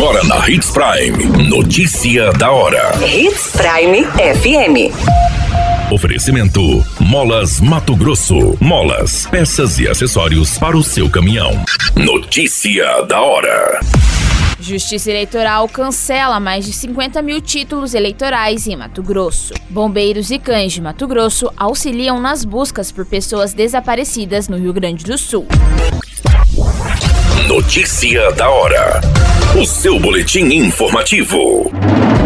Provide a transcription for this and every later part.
Agora na Hits Prime. Notícia da hora. Hits Prime FM. Oferecimento: Molas Mato Grosso. Molas, peças e acessórios para o seu caminhão. Notícia da hora. Justiça Eleitoral cancela mais de 50 mil títulos eleitorais em Mato Grosso. Bombeiros e cães de Mato Grosso auxiliam nas buscas por pessoas desaparecidas no Rio Grande do Sul. Notícia da hora. O seu boletim informativo.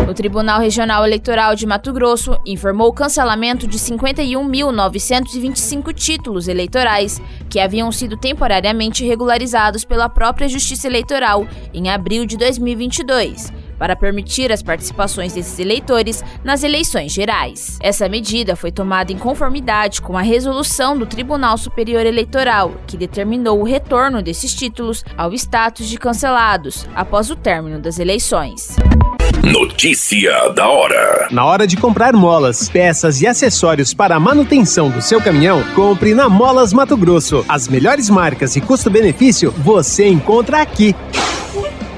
O Tribunal Regional Eleitoral de Mato Grosso informou o cancelamento de 51.925 títulos eleitorais que haviam sido temporariamente regularizados pela própria Justiça Eleitoral em abril de 2022 para permitir as participações desses eleitores nas eleições gerais. Essa medida foi tomada em conformidade com a resolução do Tribunal Superior Eleitoral, que determinou o retorno desses títulos ao status de cancelados após o término das eleições. Notícia da hora. Na hora de comprar molas, peças e acessórios para a manutenção do seu caminhão, compre na Molas Mato Grosso. As melhores marcas e custo-benefício você encontra aqui.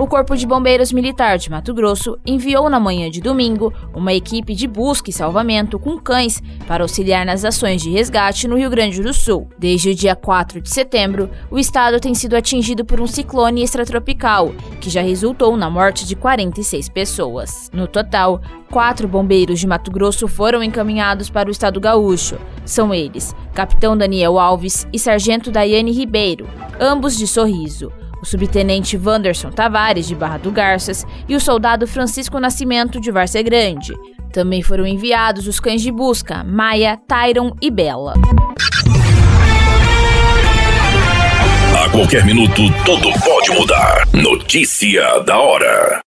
O Corpo de Bombeiros Militar de Mato Grosso enviou na manhã de domingo uma equipe de busca e salvamento com cães para auxiliar nas ações de resgate no Rio Grande do Sul. Desde o dia 4 de setembro, o estado tem sido atingido por um ciclone extratropical, que já resultou na morte de 46 pessoas. No total, quatro bombeiros de Mato Grosso foram encaminhados para o estado gaúcho. São eles Capitão Daniel Alves e Sargento Daiane Ribeiro, ambos de Sorriso o subtenente Wanderson Tavares, de Barra do Garças, e o soldado Francisco Nascimento, de Várzea Grande. Também foram enviados os cães de busca, Maia, Tyron e Bela. A qualquer minuto, tudo pode mudar. Notícia da hora.